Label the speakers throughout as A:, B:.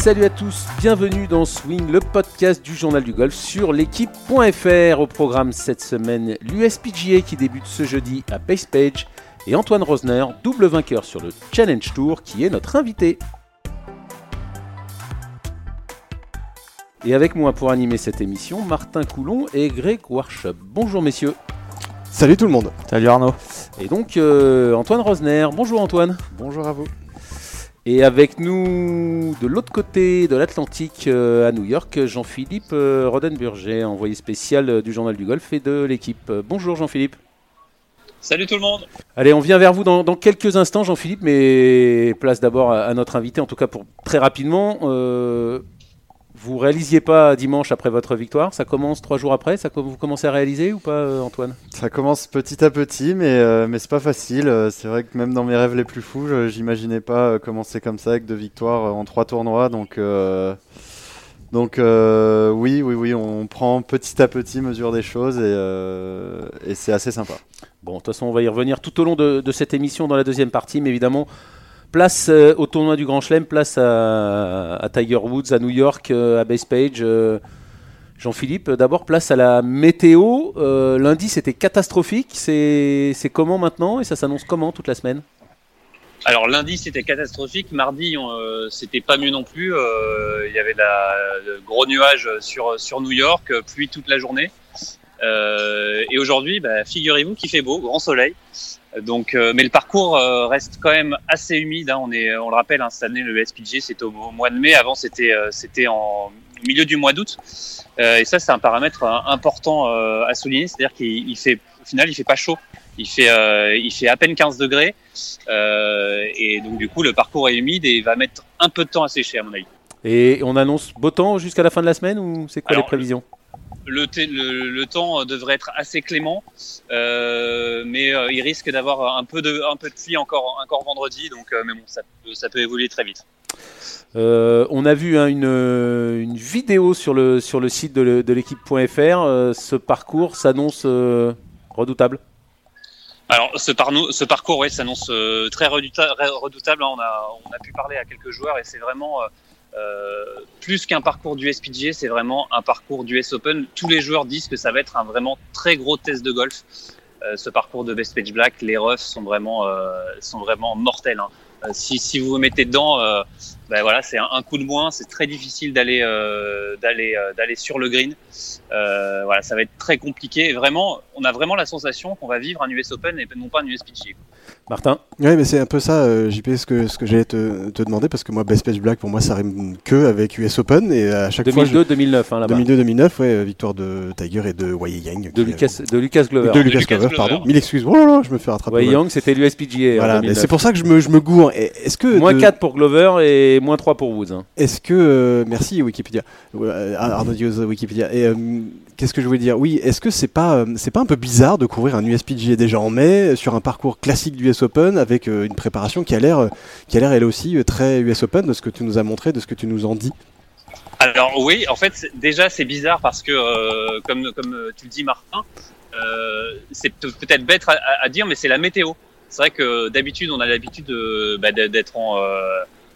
A: Salut à tous, bienvenue dans Swing, le podcast du journal du golf sur l'équipe.fr. Au programme cette semaine, l'USPGA qui débute ce jeudi à Base Page et Antoine Rosner, double vainqueur sur le Challenge Tour, qui est notre invité. Et avec moi pour animer cette émission, Martin Coulon et Greg Warshop. Bonjour messieurs.
B: Salut tout le monde.
C: Salut Arnaud.
A: Et donc euh, Antoine Rosner. Bonjour Antoine.
B: Bonjour à vous.
A: Et avec nous, de l'autre côté de l'Atlantique, euh, à New York, Jean-Philippe euh, Rodenburger, envoyé spécial euh, du Journal du Golf et de l'équipe. Euh, Bonjour Jean-Philippe.
D: Salut tout le monde.
A: Allez, on vient vers vous dans, dans quelques instants, Jean-Philippe, mais place d'abord à, à notre invité, en tout cas pour très rapidement. Vous réalisiez pas dimanche après votre victoire, ça commence trois jours après, ça, vous commencez à réaliser ou pas, euh, Antoine?
B: Ça commence petit à petit, mais, euh, mais c'est pas facile. Euh, C'est vrai que même dans mes rêves les plus fous, je- j'imaginais pas euh, commencer comme ça avec deux victoires en trois tournois. Donc, euh, donc euh, oui, oui, oui, on prend petit à petit mesure des choses et, et c'est assez sympa.
A: Bon, de toute façon, on va y revenir tout au long de, de cette émission dans la deuxième partie, mais évidemment, place euh, au tournoi du Grand Chelem, place à, Tiger Woods, à New York, euh, à Base Page. euh, Jean-Philippe, euh, d'abord, place à la météo. Lundi, c'était catastrophique. C'est comment maintenant et ça s'annonce comment toute la semaine?
D: Alors lundi c'était catastrophique, mardi c'était pas mieux non plus. Il y avait de gros nuages sur New York, pluie toute la journée. Et aujourd'hui, bah, figurez-vous qu'il fait beau, grand soleil. Donc, euh, mais le parcours euh, reste quand même assez humide. hein. On est, on le rappelle, hein, cette année le SPG c'était au, au mois de mai. Avant c'était euh, c'était en milieu du mois d'août. Euh, et ça c'est un paramètre euh, important euh, à souligner, c'est-à-dire qu'il il fait au final il fait pas chaud. Il fait, euh, il fait à peine 15 degrés. Euh, et donc, du coup, le parcours est humide et il va mettre un peu de temps à sécher, à mon avis.
A: Et on annonce beau temps jusqu'à la fin de la semaine ou c'est quoi
D: Alors,
A: les prévisions?
D: Le, t- le, le temps devrait être assez clément, euh, mais euh, il risque d'avoir un peu de, un peu de pluie encore, encore vendredi. Donc, euh, mais bon, ça peut, ça peut évoluer très vite.
A: On a vu hein, une, une vidéo sur le, sur le site de l'équipe.fr. Ce parcours s'annonce redoutable?
D: Alors, ce, parcours, ouais, s'annonce très redouta- redoutable. hein. On, a, on a pu parler à quelques joueurs et c'est vraiment plus qu'un parcours du SPGA, c'est vraiment un parcours du S Open. Tous les joueurs disent que ça va être un vraiment très gros test de golf. Euh, ce parcours de Best Page Black, les roughs sont vraiment, euh, sont vraiment mortels. hein. Euh, si, si vous vous mettez dedans, euh, ben voilà, c'est un, coup de moins. C'est très difficile d'aller euh, d'aller euh, d'aller sur le green. Euh, voilà, ça va être très compliqué. Vraiment, on a vraiment la sensation qu'on va vivre un US Open et non pas un USPGA.
A: Martin
C: Oui, mais c'est un peu ça, euh, JP, ce que, ce que j'allais te, te demander, parce que moi, Best Page Black, pour moi, ça rime que avec US Open, et à chaque fois.
A: 2002-2009 hein, là-bas.
C: 2002-2009, ouais, euh, victoire de Tiger et de Wei Yang.
A: De
C: qui,
A: Lucas, de Lucas
C: euh,
A: Glover.
C: de Lucas
D: Lucas
C: Glover,
D: Glover.
C: pardon. Mille excuses. Oh là là, je me fais rattraper.
A: Wei. Young, c'était l'USPGA.
C: Voilà, mais
A: 2009.
C: c'est pour ça que je me, je me gourre. Et Est-ce que.
A: Moins
C: de-
A: 4 pour Glover et moins 3 pour Woods. hein.
C: Est-ce que. euh, merci Wikipédia. Euh, Arnaud Diaz, Wikipédia. Et euh, qu'est-ce que je voulais dire? Oui, est-ce que c'est pas, euh, c'est pas un peu bizarre de couvrir un USPGA déjà en mai, sur un parcours classique du US Open, avec euh, une préparation qui a l'air, euh, qui a l'air elle aussi euh, très US Open, de ce que tu nous as montré, de ce que tu nous en dis?
D: Alors oui, en fait, déjà c'est bizarre parce que, euh, comme, comme euh, tu le dis, Martin, euh, c'est peut- peut-être bête à, dire, mais c'est la météo. C'est vrai que d'habitude, on a l'habitude de- bah, d'être en euh,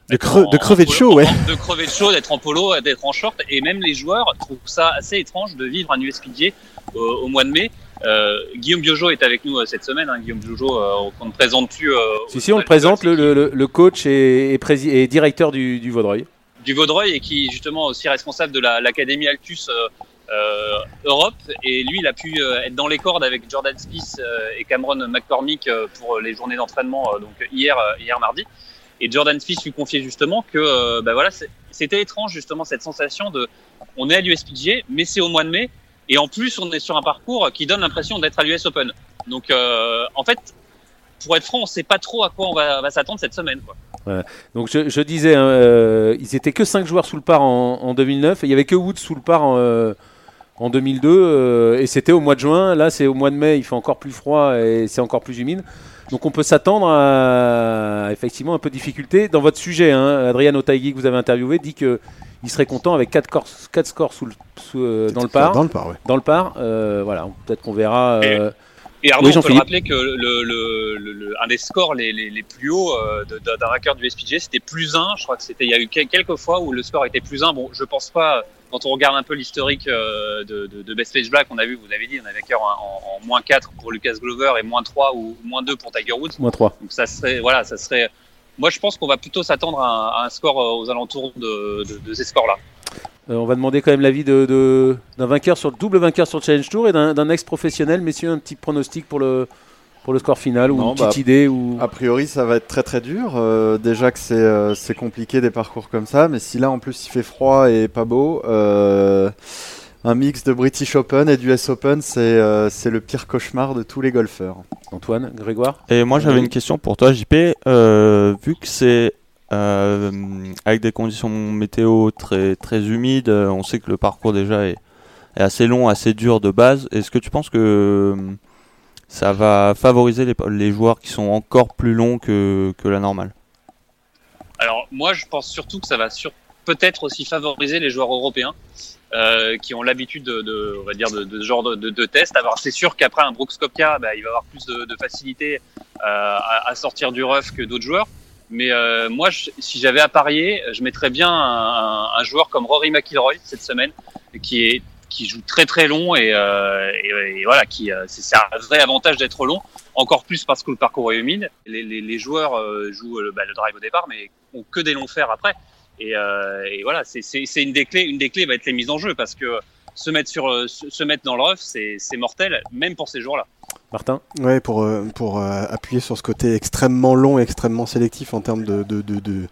C: De,
D: d'être
C: cre-
D: en-
C: de crever de chaud, ouais.
D: De crever de chaud, d'être en polo, d'être en short, et même les joueurs trouvent ça assez étrange de vivre un USPGA au, au mois de mai. Euh, Guillaume Biojo est avec nous euh, cette semaine. Hein, Guillaume Biojo, euh, qu'on ne présente plus. euh,
A: Si, si, on le présente, le, le- le coach et, et prési- et directeur du, du Vaudreuil.
D: du Vaudreuil et qui est justement aussi responsable de la- l'Académie Altus euh, euh, Europe. Et lui, il a pu euh, être dans les cordes avec Jordan Smith euh, et Cameron McCormick euh, pour les journées d'entraînement euh, donc hier, euh, hier mardi. Et Jordan Smith lui confiait justement que euh, bah voilà, c'était étrange justement cette sensation de on est à l'USPGA, mais c'est au mois de mai. Et en plus, on est sur un parcours qui donne l'impression d'être à l'US Open. Donc, euh, en fait, pour être franc, on sait pas trop à quoi on va, s'attendre cette semaine. Quoi.
A: Donc je, disais, hein, euh, ils étaient que 5 joueurs sous le par en, en 2009 et il y avait que Woods sous le par en, euh, en 2002 euh, et c'était au mois de juin. Là, c'est au mois de mai, il fait encore plus froid et c'est encore plus humide. Donc on peut s'attendre à effectivement un peu de difficulté. Dans votre sujet, hein, Adrian Otaigui que vous avez interviewé dit que il serait content avec 4 scores, quatre scores sous le- sous, euh, dans le par.
C: Dans le par, ouais.
A: Dans le par, euh, voilà, peut-être qu'on verra. euh,
D: Et Arnaud,
A: Oui,
D: on peut le
A: Jean-Philippe.
D: rappeler que le, le, le- le- un des scores les, les, les plus hauts euh, d'un vainqueur du SPG, c'était plus 1. Je crois que c'était, il y a eu quel- quelques fois où le score était plus 1. Bon, je pense pas, quand on regarde un peu l'historique euh, de, de, de Best Page Black, on a vu, vous l'avez dit, on a vainqueur en, en, moins 4 pour Lucas Glover et moins 3 ou moins 2 pour Tiger Woods.
A: Moins 3.
D: Donc ça serait, voilà, ça serait. Moi, je pense qu'on va plutôt s'attendre à, un- à un score euh, aux alentours de, ces scores-là.
A: Euh, on va demander quand même l'avis d'un vainqueur sur le double vainqueur sur le Challenge Tour et d'un, d'un ex-professionnel. Messieurs, un petit pronostic pour le, pour le score final ou
B: Non,
A: une petite
B: bah,
A: idée ou...
B: A priori, ça va être très très dur. Euh, déjà que c'est euh, c'est compliqué des parcours comme ça, mais si là en plus il fait froid et pas beau, euh, un mix de British Open et du US Open, c'est euh, c'est le pire cauchemar de tous les golfeurs.
A: Antoine, Grégoire
E: Et moi j'avais une question pour toi JP. Euh, vu que c'est euh, avec des conditions météo très, très humides, on sait que le parcours déjà est, est assez long, assez dur de base. Est-ce que tu penses que euh, ça va favoriser les, joueurs qui sont encore plus longs que, la normale
D: Alors moi, je pense surtout que ça va peut-être aussi favoriser les joueurs européens euh, qui ont l'habitude de, on va dire, de, ce genre de, de, test. Alors c'est sûr qu'après un Brooks Koepka, bah, il va avoir plus de, facilité euh, à, sortir du rough que d'autres joueurs. Mais euh, moi, si j'avais à parier, je mettrais bien un joueur comme Rory McIlroy cette semaine, qui est qui joue très très long et, euh, et, et voilà, qui euh, c'est un vrai avantage d'être long. Encore plus parce que le parcours est humide. Les, les, les joueurs euh, jouent le, bah, le drive au départ, mais ont que des longs fers après. Et, euh, et voilà, c'est une des clés. Une des clés va être les mises en jeu parce que se mettre sur se mettre dans le rough, c'est mortel, même pour ces joueurs-là.
A: Martin?
C: Ouais, pour, pour euh, appuyer sur ce côté extrêmement long, extrêmement sélectif en termes de, de, de, de,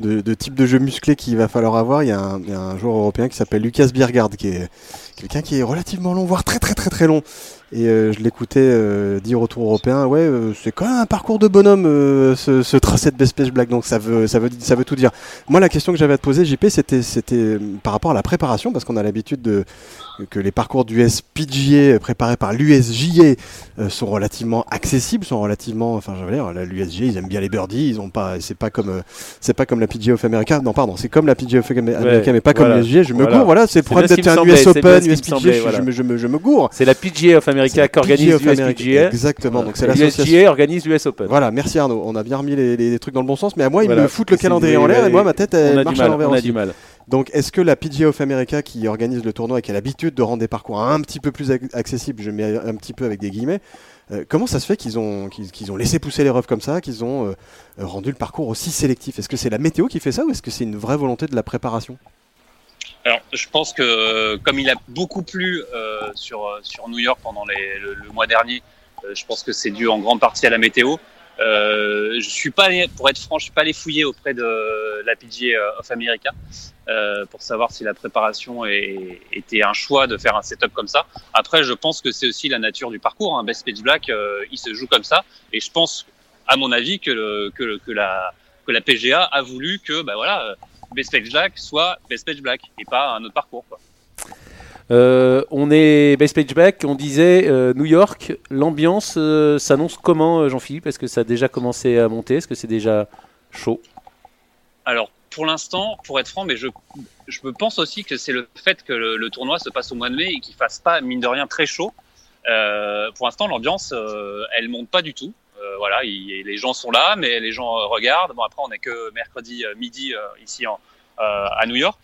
C: de- type de jeu musclé qu'il va falloir avoir, il y, a un, joueur européen qui s'appelle Lucas Biergaard, qui est quelqu'un qui est relativement long, voire très très très très long. Et euh, je l'écoutais euh, dire au Tour européen, ouais, euh, c'est quand même un parcours de bonhomme euh, ce, tracé de Best Page Black, donc ça veut, ça, veut, ça veut tout dire. Moi, la question que j'avais à te poser, JP, c'était par rapport à la préparation, parce qu'on a l'habitude de que les parcours du SPGA préparés par l'USJA euh, sont relativement accessibles, sont relativement, enfin, je veux dire, la- l'USGA, ils aiment bien les birdies, ils ont pas, c'est pas comme, euh, c'est pas comme la PGA of America, non, pardon, c'est comme la PGA of America, mais pas comme l'USGA. Je me
A: voilà.
C: gourre, voilà, c'est le problème d'être un US Open, USPGA, je,
A: voilà.
C: je me, je me, je me gourre.
A: C'est la PGA of America
C: la
A: qui organise
C: PGA of America.
A: l'USPGA.
C: Exactement, donc c'est l'association.
A: L'USGA organise l'US Open.
C: Voilà, merci Arnaud. On a bien remis les, trucs dans le bon sens, mais à moi, il
A: Voilà.
C: me fout le calendrier en l'air et moi, ma tête, elle marche à l'envers
A: On a du mal.
C: Donc, est-ce que la PGA of America qui organise le tournoi et qui a l'habitude de rendre des parcours un petit peu plus ac- accessibles, je mets un petit peu avec des guillemets, euh, comment ça se fait qu'ils ont, ont laissé pousser les refs comme ça, qu'ils ont euh, rendu le parcours aussi sélectif? Est-ce que c'est la météo qui fait ça ou est-ce que c'est une vraie volonté de la préparation?
D: Alors, je pense que comme il a beaucoup plu euh, sur sur New York pendant le, mois dernier, je pense que c'est dû en grande partie à la météo. Euh, je suis pas allé, pour être franc, je suis pas allé fouiller auprès de la PGA of America euh, pour savoir si la préparation est- était un choix de faire un setup comme ça. Après, je pense que c'est aussi la nature du parcours. Hein. Best Page Black, euh, il se joue comme ça, et je pense, à mon avis, que le, que, le- que la que la PGA a voulu que, bah voilà, euh, Best Page Black soit Best Page Black et pas un autre parcours. Quoi.
A: Euh, on est base page back, on disait euh, New York, l'ambiance euh, s'annonce comment Jean-Philippe? Est-ce que ça a déjà commencé à monter? Est-ce que c'est déjà chaud?
D: Alors, pour l'instant, pour être franc, mais je, je pense aussi que c'est le fait que le, tournoi se passe au mois de mai et qu'il fasse pas, mine de rien, très chaud. Pour l'instant, l'ambiance, elle monte pas du tout. Voilà, il- les gens sont là, mais les gens regardent. Bon, après, on n'est que mercredi midi ici à New York.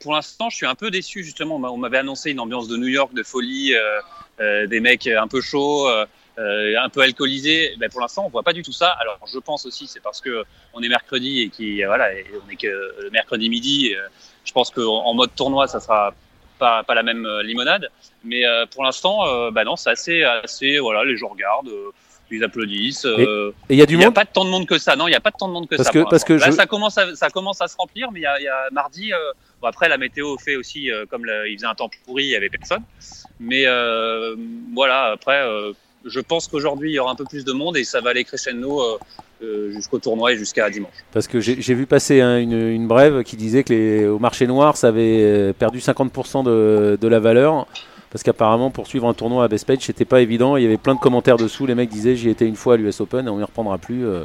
D: Pour l'instant, je suis un peu déçu, justement. On m'a- On m'avait annoncé une ambiance de New York, de folie, euh, euh, des mecs un peu chauds, euh, un peu alcoolisés. Ben, pour l'instant, on voit pas du tout ça. Alors, je pense aussi, c'est parce que on est mercredi et qui voilà, on est que le mercredi midi. Je pense qu'en en mode tournoi, ça sera pas, la même limonade. Mais pour l'instant, bah non, c'est assez, assez, voilà, les gens regardent, ils applaudissent. euh,
A: Et il y a du
D: il n'y a
A: monde
D: pas tant de monde que ça. Non, il n'y a pas tant de monde que
A: Parce
D: ça.
A: que- parce que.
D: Là,
A: je-
D: ça commence, à, ça commence à se remplir, mais il y a, y a mardi. euh, bon, après, la météo fait aussi, euh, comme le- il faisait un temps pourri, il y avait personne. Mais euh, voilà, après, je pense qu'aujourd'hui, il y aura un peu plus de monde et ça va aller crescendo jusqu'au tournoi et jusqu'à dimanche.
A: Parce que j'ai vu passer hein, une, une brève qui disait que les, au marché noir, ça avait perdu 50% de, de la valeur. Parce qu'apparemment, pour suivre un tournoi à Best Page, c'était pas évident. Il y avait plein de commentaires dessous. Les mecs disaient J'y étais une fois à l'US Open et on n'y reprendra plus. Euh,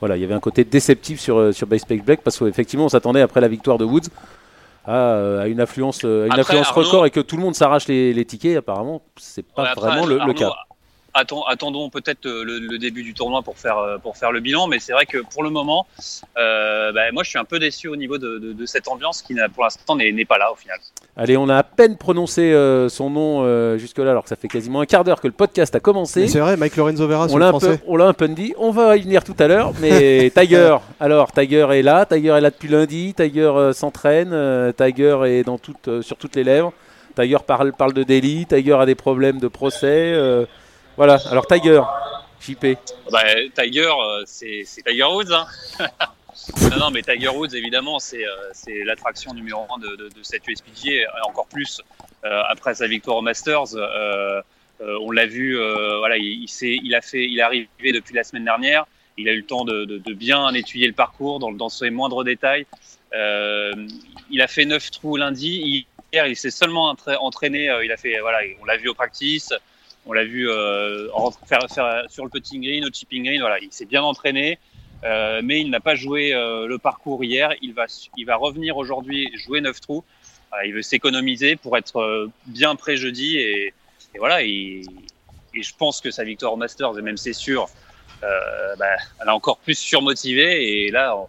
A: voilà, il y avait un côté déceptif sur, euh, sur Best Page Black parce qu'effectivement, on s'attendait après la victoire de Woods une affluence, euh, une
D: Après,
A: affluence
D: Arnaud-
A: record et que tout le monde s'arrache les, les tickets, apparemment, c'est pas
D: Ouais, après,
A: vraiment le, cas.
D: attend- attendons peut-être le, le début du tournoi pour faire, pour faire le bilan, mais c'est vrai que pour le moment, euh, bah, moi je suis un peu déçu au niveau de, de- de cette ambiance qui pour l'instant n'est pas là au final.
A: Allez, on a à peine prononcé euh, son nom euh, jusque-là, alors que ça fait quasiment un quart d'heure que le podcast a commencé.
C: C'est vrai, Mike Lorenzo Vera
A: On l'a un peu,
C: français.
A: on l'a un peu dit. On va y venir tout à l'heure, mais Tiger. Alors Tiger est là. Tiger est là depuis lundi. Tiger euh, s'entraîne. euh, Tiger est dans toutes, euh, sur toutes les lèvres. Tiger parle, parle de délit. Tiger a des problèmes de procès. euh, voilà. Alors Tiger, JP.
D: Bah, Tiger, c'est c'est Tiger Woods. Hein. non, non, mais Tiger Woods, évidemment, c'est euh, l'attraction numéro un de, de, de cette USPGA, encore plus euh, après sa victoire au Masters. euh, euh, on l'a vu, voilà, il, il, il a fait, il est arrivé depuis la semaine dernière. Il a eu le temps de, bien étudier le parcours dans, ses moindres détails. Il a fait neuf trous lundi. Hier, il s'est seulement entra- entraîné. il a fait, voilà, on l'a vu au practice. On l'a vu faire sur le putting green, au chipping green. Voilà, il s'est bien entraîné, euh, mais il n'a pas joué euh, le parcours hier. Il va, il va revenir aujourd'hui jouer neuf trous. Voilà, il veut s'économiser pour être euh, bien prêt jeudi et, voilà. Et, je pense que sa victoire au Masters, et même c'est sûr, euh, bah, elle a encore plus surmotivé. Et là, on,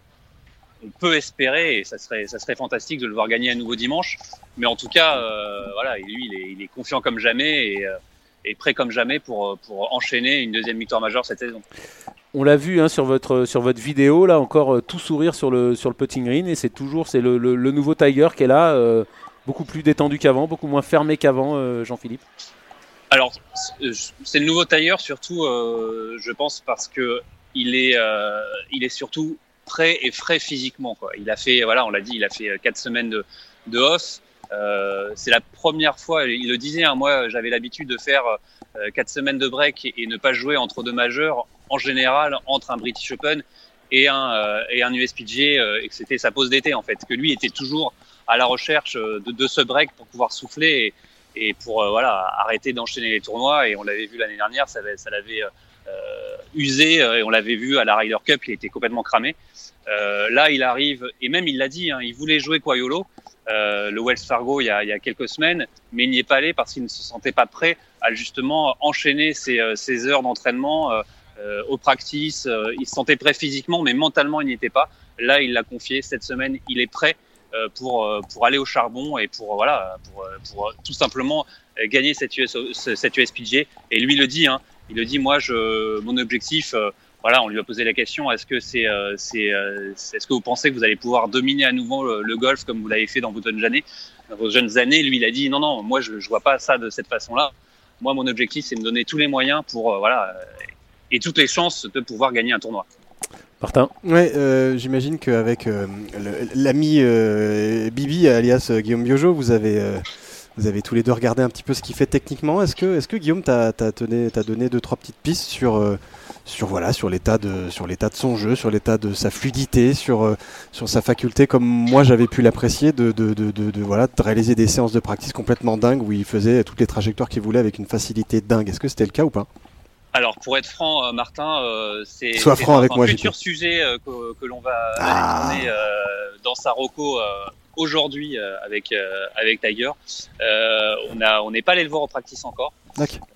D: peut espérer, et ça serait, ça serait fantastique de le voir gagner à nouveau dimanche. Mais en tout cas, euh, voilà, lui, il est, il est confiant comme jamais et, euh, prêt comme jamais pour, pour enchaîner une deuxième victoire majeure cette saison.
A: On l'a vu hein, sur votre sur votre vidéo là encore euh, tout sourire sur le sur le putting green et c'est toujours c'est le, le- le nouveau Tiger qui est là euh, beaucoup plus détendu qu'avant beaucoup moins fermé qu'avant euh, Jean-Philippe.
D: Alors, c'est- le nouveau tailleur surtout, euh, je pense, parce que il est, euh, il est surtout prêt et frais physiquement. Quoi. Il a fait, voilà, on l'a dit, il a fait euh, quatre semaines de, de off. Euh, c'est la première fois, il le disait, hein, moi j'avais l'habitude de faire euh, quatre semaines de break et, ne pas jouer entre deux majeurs, en général entre un British Open et un, euh, et un USPG, euh, et que c'était sa pause d'été en fait, que lui était toujours à la recherche euh, de, ce break pour pouvoir souffler et, et pour voilà arrêter d'enchaîner les tournois. Et on l'avait vu l'année dernière, ça, avait- ça l'avait usé euh, et on l'avait vu à la Ryder Cup, il était complètement cramé. Euh, là, il arrive et même il l'a dit, hein, il voulait jouer Quayolo, euh, le Wells Fargo il y, a, il y a quelques semaines, mais il n'y est pas allé parce qu'il ne se sentait pas prêt à justement enchaîner ses, ses heures d'entraînement au practice. Il se sentait prêt physiquement, mais mentalement il n'y était pas. Là, il l'a confié cette semaine, il est prêt pour pour aller au charbon et pour voilà pour, pour tout simplement gagner cette US, cette USPG. Et lui le dit, hein, il le dit. Moi, je mon objectif. euh, voilà, on lui a posé la question est-ce que c'est, euh, c'est, euh, est-ce que vous pensez que vous allez pouvoir dominer à nouveau le, le golf comme vous l'avez fait dans vos jeunes années Dans vos jeunes années, lui, il a dit non, non, moi, je, je vois pas ça de cette façon-là. Moi, mon objectif, c'est de me donner tous les moyens pour, euh, voilà, et toutes les chances de pouvoir gagner un tournoi.
A: Martin.
C: Ouais, euh, j'imagine qu'avec euh, l'ami euh, Bibi, alias Guillaume Biojo, vous avez, euh, vous avez tous les deux regardé un petit peu ce qu'il fait techniquement. Est-ce que, est-ce que Guillaume t'a donné, t'a donné deux trois petites pistes sur, euh, sur voilà, sur l'état de, sur l'état de son jeu, sur l'état de sa fluidité, sur, euh, sur sa faculté, comme moi j'avais pu l'apprécier, de, voilà, de réaliser des séances de practice complètement dingues où il faisait toutes les trajectoires qu'il voulait avec une facilité dingue. Est-ce que c'était le cas ou pas?
D: Alors, pour être franc, euh, Martin, euh, c'est un,
C: moi,
D: futur sujet euh, que, que l'on va
C: Ah.
D: tourner, dans sa roco euh, aujourd'hui euh, avec euh, avec Tiger. Euh, on a on n'est pas allé le voir au practice encore.
C: D'accord.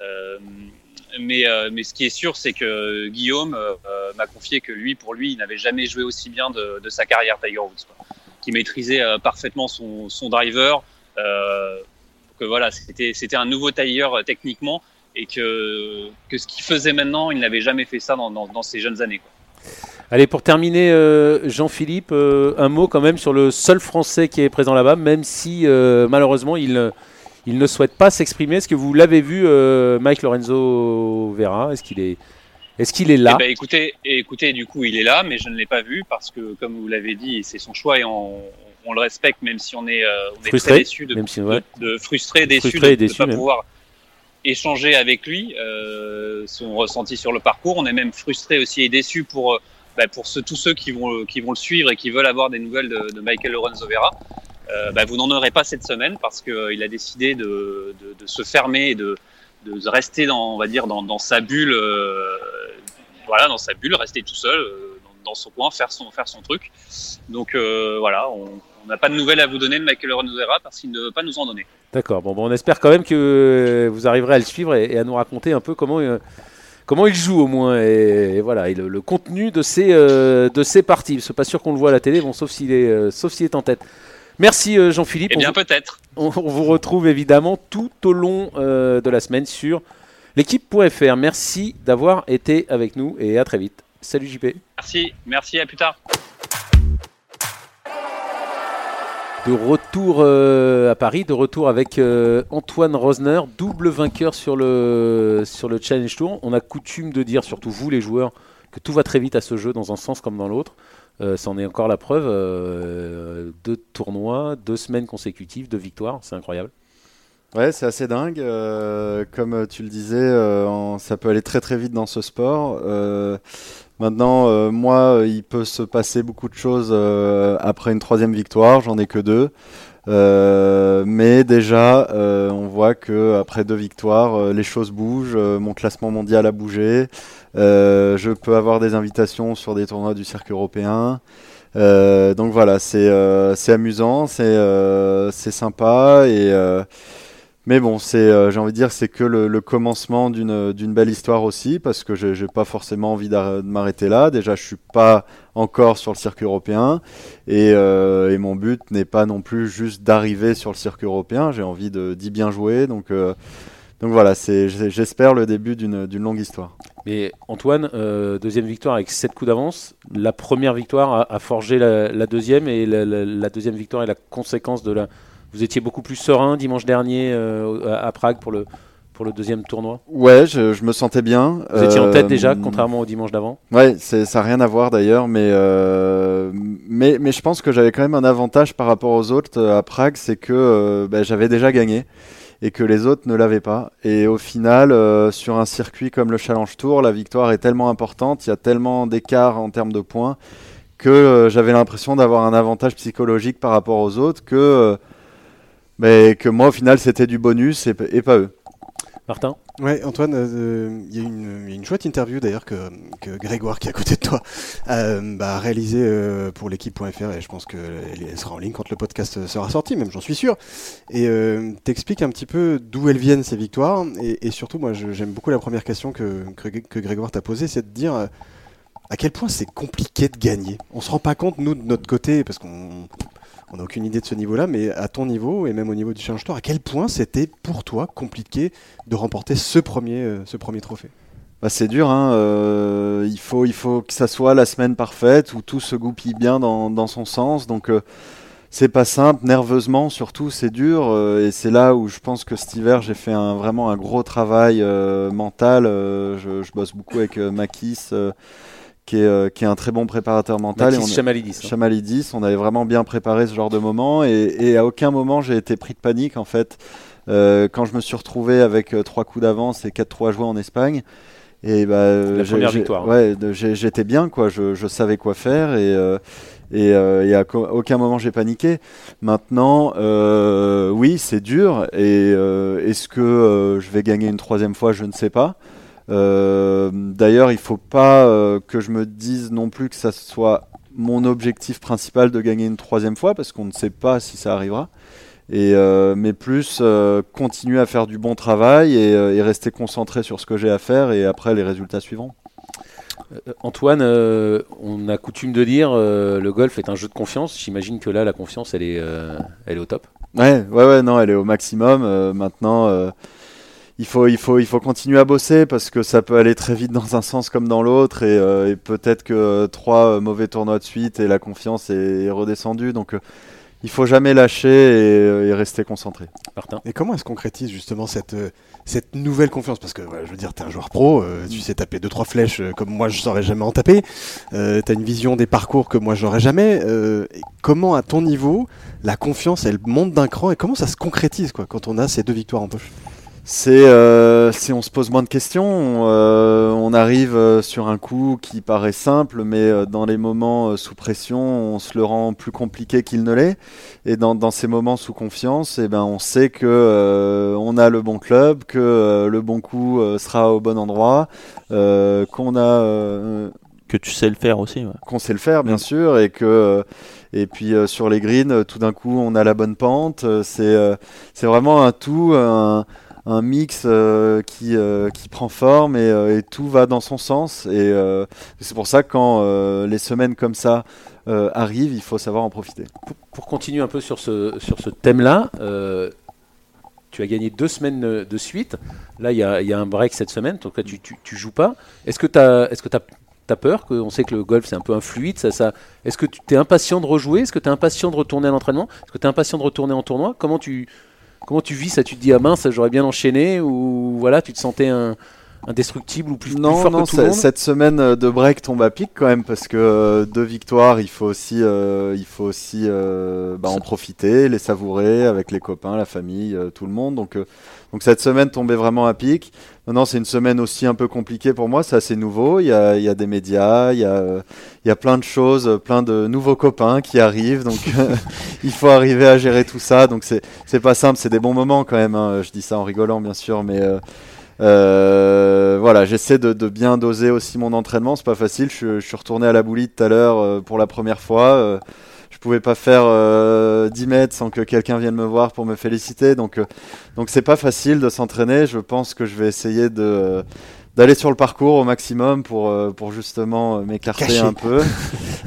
D: Mais, mais ce qui est sûr, c'est que Guillaume m'a confié que lui, pour lui, il n'avait jamais joué aussi bien de, de sa carrière Tiger Woods, qui maîtrisait parfaitement son, son driver. Que voilà, c'était c'était un nouveau Tiger techniquement et que que ce qu'il faisait maintenant, il n'avait jamais fait ça dans, dans, dans ses jeunes années. Quoi.
A: Allez, pour terminer, euh, Jean-Philippe, euh, un mot quand même sur le seul Français qui est présent là-bas, même si euh, malheureusement il, ne- il ne souhaite pas s'exprimer. Est-ce que vous l'avez vu, Mike Lorenzo Vera? Est-ce qu'il est, est, qu'il est là?
D: Eh ben, écoutez, écoutez, du coup, il est là, mais je ne l'ai pas vu parce que, comme vous l'avez dit, c'est son choix et on, on le respecte, même si on est, on est
A: Frustré,
D: très déçu de,
A: si, ouais.
D: de, de frustré, déçu
A: Frustré et
D: de ne pas
A: même.
D: pouvoir échanger avec lui euh, son ressenti sur le parcours. On est même frustré aussi et déçu pour, euh, bah, pour tous ceux qui vont, qui vont le suivre et qui veulent avoir des nouvelles de, Michael Lorenzo Vera. Euh, bah, vous n'en aurez pas cette semaine parce qu'il a décidé de, de, de se fermer et de, de rester dans, on va dire, dans, dans sa bulle, euh, voilà, dans sa bulle, rester tout seul, euh, dans son coin, faire son, faire son truc. Donc voilà, on n'a pas de nouvelles à vous donner de Michael Renovera parce qu'il ne veut pas nous en donner.
A: D'accord, bon, bon, on espère quand même que vous arriverez à le suivre et, à nous raconter un peu comment, comment il joue au moins et, voilà et le, contenu de ces, de ces parties. Pas sûr qu'on le voit à la télé, bon, sauf s'il est, sauf s'il est en tête. Merci Jean-Philippe.
D: Eh bien, peut-être.
A: On, vous retrouve évidemment tout au long de la semaine sur l'équipe.fr. Merci d'avoir été avec nous et à très vite. Salut JP.
D: Merci, merci, à plus tard.
A: De retour euh, à Paris, de retour avec euh, Antoine Rosner, double vainqueur sur le, sur le Challenge Tour. On a coutume de dire, surtout vous les joueurs, que tout va très vite à ce jeu dans un sens comme dans l'autre. Euh, c'en est encore la preuve. deux tournois, deux semaines consécutives, deux victoires, c'est incroyable.
B: Ouais, c'est assez dingue. Euh, comme tu le disais, euh, ça peut aller très très vite dans ce sport. Euh, maintenant, moi, il peut se passer beaucoup de choses après une troisième victoire. J'en ai que deux. mais déjà, on voit que après deux victoires, les choses bougent. mon classement mondial a bougé. je peux avoir des invitations sur des tournois du circuit européen. donc voilà, c'est amusant, c'est sympa et mais bon, c'est, euh, j'ai envie de dire, c'est que le, commencement d'une, d'une belle histoire aussi, parce que je n'ai pas forcément envie de m'arrêter là. Déjà, je suis pas encore sur le circuit européen, et, euh, et mon but n'est pas non plus juste d'arriver sur le circuit européen. J'ai envie de, d'y bien jouer, donc, euh, donc voilà, c'est, j'espère le début d'une, d'une longue histoire.
A: Mais Antoine, deuxième victoire avec 7 coups d'avance. La première victoire a, forgé la, deuxième, et la, la deuxième victoire est la conséquence de la vous étiez beaucoup plus serein dimanche dernier euh, à Prague pour le, pour le deuxième tournoi
B: Ouais, je, me sentais bien.
A: Vous étiez en tête déjà, euh, contrairement au dimanche d'avant
B: Ouais, ça n'a rien à voir d'ailleurs, mais, euh, mais, mais, je pense que j'avais quand même un avantage par rapport aux autres à Prague, c'est que bah, j'avais déjà gagné et que les autres ne l'avaient pas. Et au final, sur un circuit comme le Challenge Tour, la victoire est tellement importante, il y a tellement d'écart en termes de points, que j'avais l'impression d'avoir un avantage psychologique par rapport aux autres, que mais que moi au final c'était du bonus et, pas eux.
A: Martin
C: Ouais, Antoine, euh, il y, a une chouette interview d'ailleurs que, Grégoire, qui est à côté de toi, euh, bah, a réalisé euh, pour l'équipe.fr et je pense qu'elle sera en ligne quand le podcast sera sorti, même j'en suis sûr. Et t'expliques un petit peu d'où elles viennent ces victoires et, surtout, moi j'aime beaucoup la première question que, que Grégoire t'a posée, c'est de dire à quel point c'est compliqué de gagner. On se rend pas compte, nous, de notre côté, parce qu'on on n'a aucune idée de ce niveau-là, mais à ton niveau et même au niveau du Challenge Tour, à quel point c'était pour toi compliqué de remporter ce premier, euh, ce premier trophée?
B: Bah, c'est dur, hein, euh, il, faut, il faut que ça soit la semaine parfaite où tout se goupille bien dans, son sens. Donc euh, c'est pas simple, nerveusement surtout, c'est dur. et c'est là où je pense que cet hiver j'ai fait un, vraiment un gros travail mental. Je, je, bosse beaucoup avec Makis euh, qui est, un très bon préparateur mental.
A: Mathis Chamalidis.
B: Hein. Chamalidis, on avait vraiment bien préparé ce genre de moment et, à aucun moment j'ai été pris de panique en fait. Euh, quand je me suis retrouvé avec euh, trois coups d'avance et 4-3 joués en Espagne, et bah,
A: la première victoire.
B: Ouais, j'étais bien quoi, je, je, savais quoi faire et et, à aucun moment j'ai paniqué. Maintenant, oui, c'est dur. Et est-ce que je vais gagner une troisième fois? Je ne sais pas. Euh, d'ailleurs, il ne faut pas euh, que je me dise non plus que ça soit mon objectif principal de gagner une troisième fois, parce qu'on ne sait pas si ça arrivera. Et, euh, mais plus continuer à faire du bon travail et, rester concentré sur ce que j'ai à faire et après les résultats suivants.
A: Antoine, on a coutume de dire le golf est un jeu de confiance. J'imagine que là, la confiance, elle est, elle est au top.
B: Ouais, ouais, ouais, non, elle est au maximum. maintenant, il faut, il, faut, il faut continuer à bosser parce que ça peut aller très vite dans un sens comme dans l'autre et, euh, peut-être que euh, trois euh, mauvais tournois de suite et la confiance est, redescendue. Donc il faut jamais lâcher et, rester concentré.
C: Martin. Et comment est-ce qu'on concrétise justement cette, cette nouvelle confiance? Parce que je veux dire, tu es un joueur pro, tu sais taper deux trois flèches comme moi je saurais jamais en taper. tu as une vision des parcours que moi j'aurais jamais. comment à ton niveau la confiance elle monte d'un cran et comment ça se concrétise quoi quand on a ces deux victoires en poche?
B: C'est euh, si on se pose moins de questions, euh, on arrive euh, sur un coup qui paraît simple, mais dans les moments sous pression, on se le rend plus compliqué qu'il ne l'est. Et dans, dans, ces moments sous confiance, eh ben, on sait que on a le bon club, que le bon coup sera au bon endroit, qu'on a
E: que tu sais le faire aussi. ouais.
B: qu'on sait le faire bien
E: Mm.
B: sûr et que euh, et puis euh, sur les greens euh, tout d'un coup on a la bonne pente euh, c'est euh, c'est vraiment un tout un, un mix euh, qui euh, qui prend forme et, euh, et tout va dans son sens et c'est pour ça que quand les semaines comme ça arrivent il faut savoir en profiter
A: Pour, continuer un peu sur ce, sur ce thème-là, tu as gagné deux semaines de suite. Là, il y a, y a un break cette semaine, donc là, tu, tu, tu joues pas. Est-ce que tu as, as, peur On sait que le golf, c'est un peu un fluide. Ça, ça... Est-ce que tu es impatient de rejouer? Est-ce que tu es impatient de retourner à l'entraînement? Est-ce que tu es impatient de retourner en tournoi? Comment tu, comment tu vis ça? Tu te dis, ah mince, j'aurais bien enchaîné Ou voilà, tu te sentais un, indestructible ou plus, plus
B: non,
A: fort
B: non,
A: que tout le
B: ce-
A: monde?
B: cette semaine euh, de break tombe à pic quand même parce que euh, deux victoires, il faut aussi, euh, il faut aussi euh, bah, en profiter, les savourer avec les copains, la famille, tout le monde. Donc, donc cette semaine tombait vraiment à pic. Maintenant, c'est une semaine aussi un peu compliquée pour moi, c'est assez nouveau. Il y a, des médias, il y a, plein de choses, plein de nouveaux copains qui arrivent. Donc, il faut arriver à gérer tout ça. Donc, c'est, pas simple, c'est des bons moments quand même. hein. Je dis ça en rigolant, bien sûr, mais. euh, euh, voilà, j'essaie de, de bien doser aussi mon entraînement. C'est pas facile. Je, je suis retourné à la boulie tout à l'heure euh, pour la première fois. Euh, je pouvais pas faire euh, 10 mètres sans que quelqu'un vienne me voir pour me féliciter. Donc, euh, donc c'est pas facile de s'entraîner. Je pense que je vais essayer de euh, d'aller sur le parcours au maximum pour euh, pour justement euh, m'écarter un peu.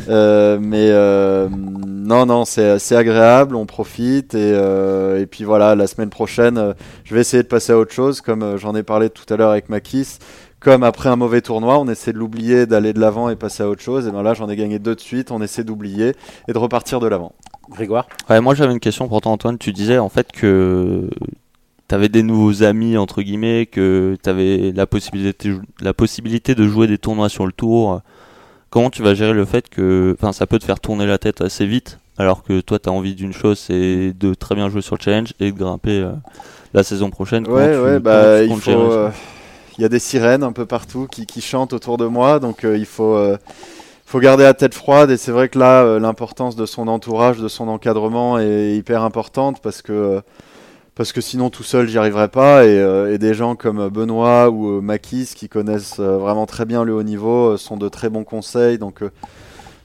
B: Euh, mais euh, non, non, c'est agréable. On profite et euh, et puis voilà, la semaine prochaine. euh, je vais essayer de passer à autre chose, comme euh, j'en ai parlé tout à l'heure avec Makis. Comme après un mauvais tournoi, on essaie de l'oublier, d'aller de l'avant et passer à autre chose. Et ben là, j'en ai gagné deux de suite. On essaie d'oublier et de repartir de l'avant.
A: Grégoire?
E: Ouais, moi j'avais une question pour toi Antoine. Tu disais en fait que tu avais des nouveaux amis entre guillemets, que tu avais la possibilité, la possibilité de jouer des tournois sur le tour. Comment tu vas gérer le fait que enfin, ça peut te faire tourner la tête assez vite alors que toi tu as envie d'une chose, c'est de très bien jouer sur le challenge et de grimper euh, la saison prochaine?
B: Ouais,
E: tu-
B: ouais,
E: comment
B: bah, il faut. Il y a des sirènes un peu partout qui, qui chantent autour de moi, donc euh, il faut, euh, faut garder la tête froide. Et c'est vrai que là, euh, l'importance de son entourage, de son encadrement est hyper importante parce que, parce que sinon tout seul, j'y arriverai pas. Et, des gens comme Benoît ou euh, Makis qui connaissent vraiment très bien le haut niveau sont de très bons conseils. Donc,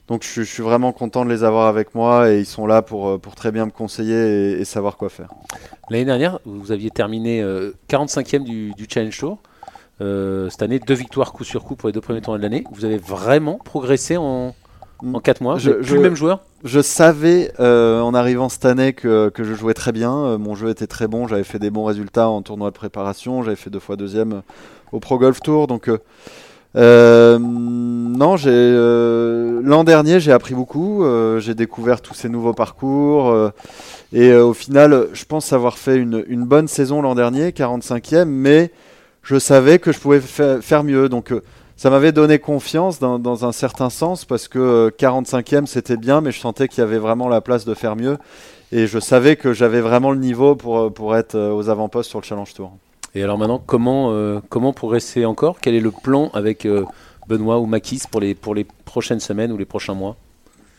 B: donc je, suis vraiment content de les avoir avec moi et ils sont là pour, pour très bien me conseiller et- savoir quoi faire.
A: L'année dernière, vous aviez terminé euh, 45e du, du Challenge Tour. Euh, cette année, deux victoires coup sur coup pour les deux premiers tournois de l'année. Vous avez vraiment progressé en, en 4 mois.
B: Je- je-
A: le même joueur
B: Je savais euh, en arrivant cette année que, que je jouais très bien. Euh, mon jeu était très bon. J'avais fait des bons résultats en tournoi de préparation. J'avais fait deux fois deuxième au Pro Golf Tour. Donc, euh, non, l'an dernier j'ai appris beaucoup. J'ai découvert tous ces nouveaux parcours. et au final, je pense avoir fait une, une bonne saison l'an dernier, 45e, mais je savais que je pouvais fa- faire mieux. Donc euh, ça m'avait donné confiance dans, un certain sens parce que euh, 45e c'était bien, mais je sentais qu'il y avait vraiment la place de faire mieux. Et je savais que j'avais vraiment le niveau pour, euh, pour être euh, aux avant-postes sur le Challenge Tour.
A: Et alors maintenant, comment, euh, comment progresser encore? Quel est le plan avec euh, Benoît ou Makis pour les, pour les prochaines semaines ou les prochains mois?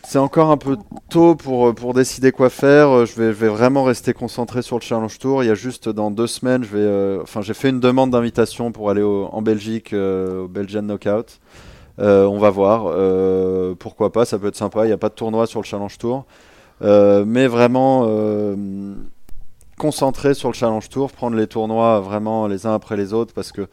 B: C'est encore un peu tôt pour, euh, pour décider quoi faire. Euh, Je vais, je vais vraiment rester concentré sur le Challenge Tour. Il y a juste dans deux semaines, euh, enfin, j'ai fait une demande d'invitation pour aller en Belgique, au Belgian Knockout. On va voir. Pourquoi pas, ça peut être sympa. Il n'y a pas de tournoi sur le Challenge Tour. Mais vraiment concentré sur le Challenge Tour, prendre les tournois vraiment les uns après les autres parce que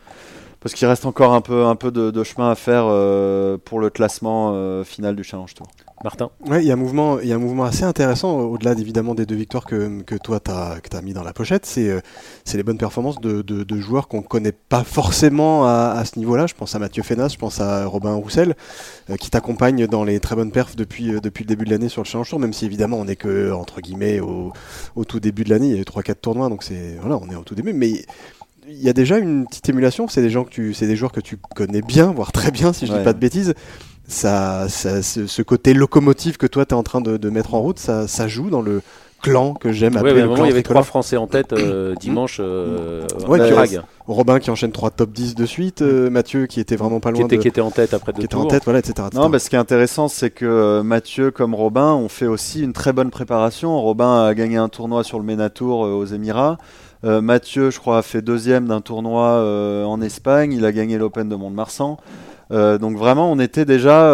B: parce qu'il reste encore un peu, un peu de, de chemin à faire euh, pour le classement euh, final du Challenge Tour.
A: Martin
C: Ouais, il y a un mouvement, il y a un mouvement assez intéressant au- au-delà évidemment des deux victoires que, que toi t'as que as mis dans la pochette. C'est euh, c'est les bonnes performances de, de, de joueurs qu'on connaît pas forcément à, à ce niveau-là. Je pense à Mathieu Fenas, je pense à Robin Roussel, euh, qui t'accompagnent dans les très bonnes perfs depuis euh, depuis le début de l'année sur le Challenge Tour. Même si évidemment on est que entre guillemets au, au tout début de l'année, il y a eu trois quatre tournois, donc c'est voilà, on est au tout début, mais il y a déjà une petite émulation. C'est des gens que tu, c'est des joueurs que tu connais bien, voire très bien, si je
B: Ouais.
C: dis pas de bêtises ça, ça- ce, ce côté locomotive que toi tu es en train de, de mettre en route, ça, ça joue dans le clan que j'aime
A: Ouais,
C: appeler
A: ouais,
C: le clan
A: il y avait
C: tricolore.
A: trois Français en tête euh, dimanche euh,
C: Ouais,
A: à
C: qui
A: Prague,
C: Robin qui enchaîne trois top 10 de suite, euh, Mathieu qui était vraiment pas
A: qui
C: loin
A: était,
C: de,
A: qui était en tête après deux
C: qui était en
A: tours.
C: tête, voilà, etc. etc.
B: Non, bah, ce qui est intéressant, c'est que euh, Mathieu comme Robin ont fait aussi une très bonne préparation. Robin a gagné un tournoi sur le MENA Tour euh, aux Émirats. Euh, Mathieu, je crois, a fait deuxième d'un tournoi euh, en Espagne. Il a gagné l'Open de Mont-de-Marsan. Euh, donc vraiment, on était déjà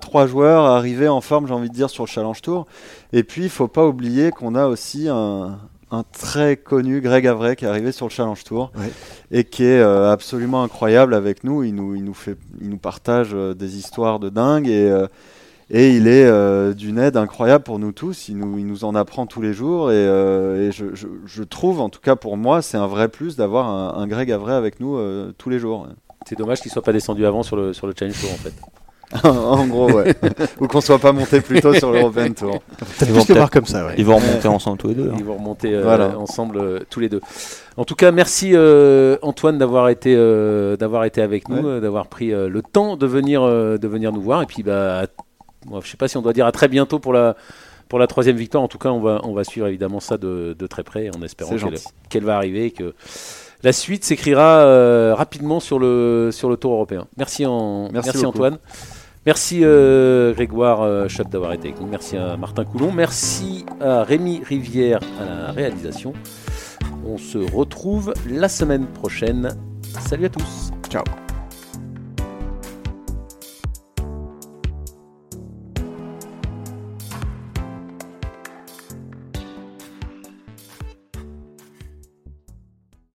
B: trois joueurs arrivés en forme, j'ai envie de dire, sur le Challenge Tour. Et puis, il faut pas oublier qu'on a aussi un, un très connu Greg Avray qui est arrivé sur le Challenge Tour et qui est absolument incroyable avec nous. Il nous, il nous, fait, il nous partage des histoires de dingue et, et il est euh, d'une aide incroyable pour nous tous. Il nous, il nous en apprend tous les jours et, euh, et je, je- je trouve, en tout cas pour moi, c'est un vrai plus d'avoir un, un Greg Avray avec nous euh, tous les jours.
A: C'est dommage qu'il soit pas descendu avant sur le, sur le Challenge Tour en fait.
B: en gros, ouais. Ou qu'on soit pas monté plus tôt sur l'European Tour.
E: Ils vont
C: voir comme ça, ouais.
E: Ils vont remonter ensemble tous les deux. hein.
A: Ils vont remonter euh,
B: Voilà.
A: ensemble euh, tous les deux. En tout cas, merci euh, Antoine d'avoir été, euh, d'avoir été avec nous,
B: Ouais.
A: d'avoir pris euh, le temps de venir, euh, de venir nous voir. Et puis, bah, à- je sais pas si on doit dire à très bientôt pour la, pour la troisième victoire. En tout cas, on va, on va suivre évidemment ça de, de très près en espérant qu'elle, va arriver et que la suite s'écrira euh, rapidement sur le, sur le tour européen. Merci, en,
B: Merci
A: merci,
B: beaucoup.
A: Antoine. Merci euh, Grégoire euh, d'avoir été avec nous. Merci à Martin Coulon. Merci à Rémi Rivière à la réalisation. On se retrouve la semaine prochaine. Salut à tous.
C: Ciao.